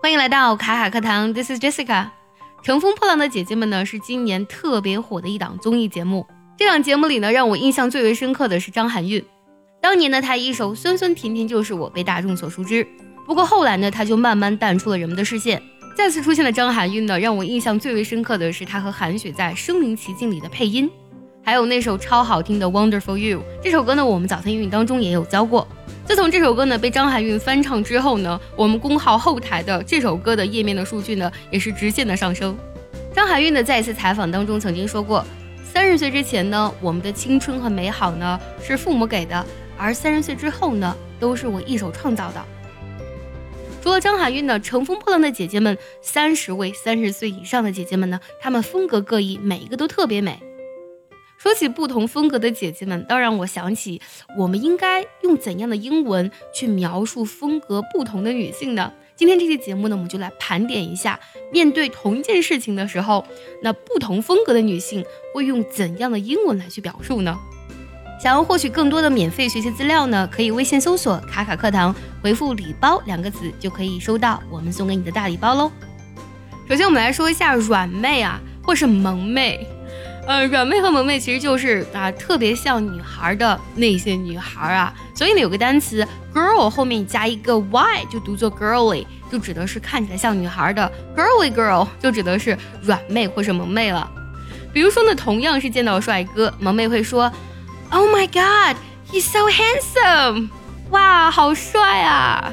欢迎来到卡卡课堂，This is Jessica。乘风破浪的姐姐们呢，是今年特别火的一档综艺节目。这档节目里呢，让我印象最为深刻的是张含韵。当年呢，她一首《酸酸甜甜就是我》被大众所熟知。不过后来呢，她就慢慢淡出了人们的视线。再次出现的张含韵呢，让我印象最为深刻的是她和韩雪在《身临其境》里的配音，还有那首超好听的《Wonderful You》。这首歌呢，我们早餐英语当中也有教过。自从这首歌呢被张含韵翻唱之后呢，我们公号后台的这首歌的页面的数据呢，也是直线的上升。张含韵呢，在一次采访当中曾经说过。三十岁之前呢，我们的青春和美好呢是父母给的，而三十岁之后呢，都是我一手创造的。除了张含韵呢，乘风破浪的姐姐们，三十位三十岁以上的姐姐们呢，她们风格各异，每一个都特别美。说起不同风格的姐姐们，倒让我想起我们应该用怎样的英文去描述风格不同的女性呢？今天这期节目呢，我们就来盘点一下，面对同一件事情的时候，那不同风格的女性会用怎样的英文来去表述呢？想要获取更多的免费学习资料呢，可以微信搜索“卡卡课堂”，回复“礼包”两个字就可以收到我们送给你的大礼包喽。首先，我们来说一下软妹啊，或是萌妹。呃，软妹和萌妹其实就是啊，特别像女孩的那些女孩啊，所以呢，有个单词 girl 后面加一个 y 就读作 girly，就指的是看起来像女孩的 girly girl，就指的是软妹或是萌妹了。比如说呢，同样是见到帅哥，萌妹会说，Oh my God，he's so handsome，哇，好帅啊。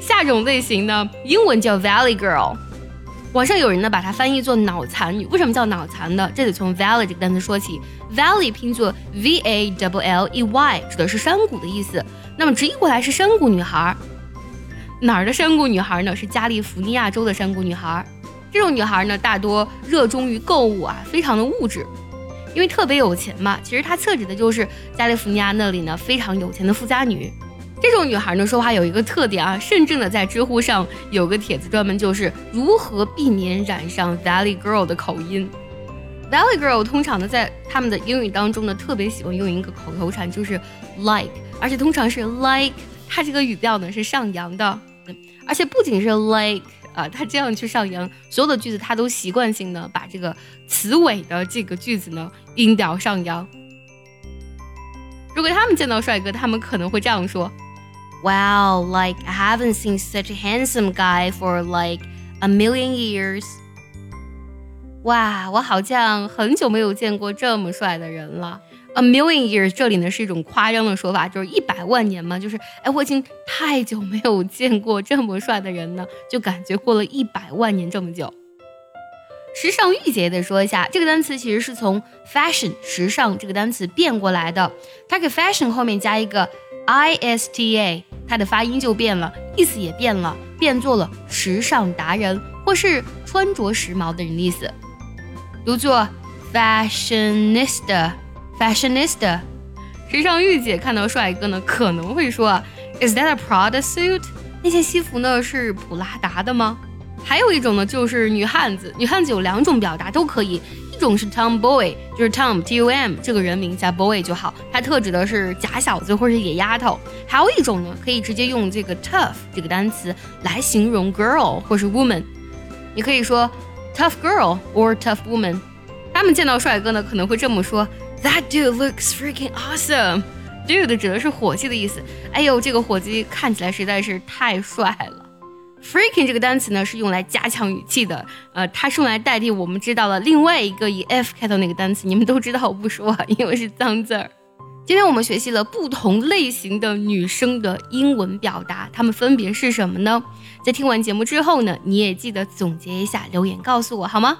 下种类型呢，英文叫 valley girl。网上有人呢把它翻译作脑残女，为什么叫脑残呢？这得从 valley 这个单词说起，valley 拼作 v a w l e y，指的是山谷的意思。那么直译过来是山谷女孩。哪儿的山谷女孩呢？是加利福尼亚州的山谷女孩。这种女孩呢，大多热衷于购物啊，非常的物质，因为特别有钱嘛。其实它侧指的就是加利福尼亚那里呢非常有钱的富家女。这种女孩呢，说话有一个特点啊，甚至呢，在知乎上有个帖子专门就是如何避免染上 Valley Girl 的口音。Valley Girl 通常呢，在他们的英语当中呢，特别喜欢用一个口头禅，就是 like，而且通常是 like，它这个语调呢是上扬的，而且不仅是 like 啊，它这样去上扬，所有的句子它都习惯性的把这个词尾的这个句子呢音调上扬。如果他们见到帅哥，他们可能会这样说。Wow, like I haven't seen such a handsome guy for like a million years. 哇，我好像很久没有见过这么帅的人了。A million years 这里呢是一种夸张的说法，就是一百万年嘛，就是哎，我已经太久没有见过这么帅的人呢，就感觉过了一百万年这么久。时尚御姐也得说一下，这个单词其实是从 fashion 时尚这个单词变过来的，它给 fashion 后面加一个 i s t a。它的发音就变了，意思也变了，变作了时尚达人或是穿着时髦的人的意思，读作 fashionista，fashionista。时尚御姐看到帅哥呢，可能会说，Is that a Prada suit？那件西服呢是普拉达的吗？还有一种呢，就是女汉子，女汉子有两种表达都可以。种是 Tomboy，就是 Tom T U M 这个人名加 boy 就好，它特指的是假小子或者野丫头。还有一种呢，可以直接用这个 tough 这个单词来形容 girl 或是 woman。你可以说 tough girl or tough woman。他们见到帅哥呢，可能会这么说：That dude looks freaking awesome。Dude 指的是伙计的意思。哎呦，这个伙计看起来实在是太帅了。Freaking 这个单词呢是用来加强语气的，呃，它是用来代替我们知道了另外一个以 f 开头那个单词，你们都知道我不说，因为是脏字儿。今天我们学习了不同类型的女生的英文表达，它们分别是什么呢？在听完节目之后呢，你也记得总结一下，留言告诉我好吗？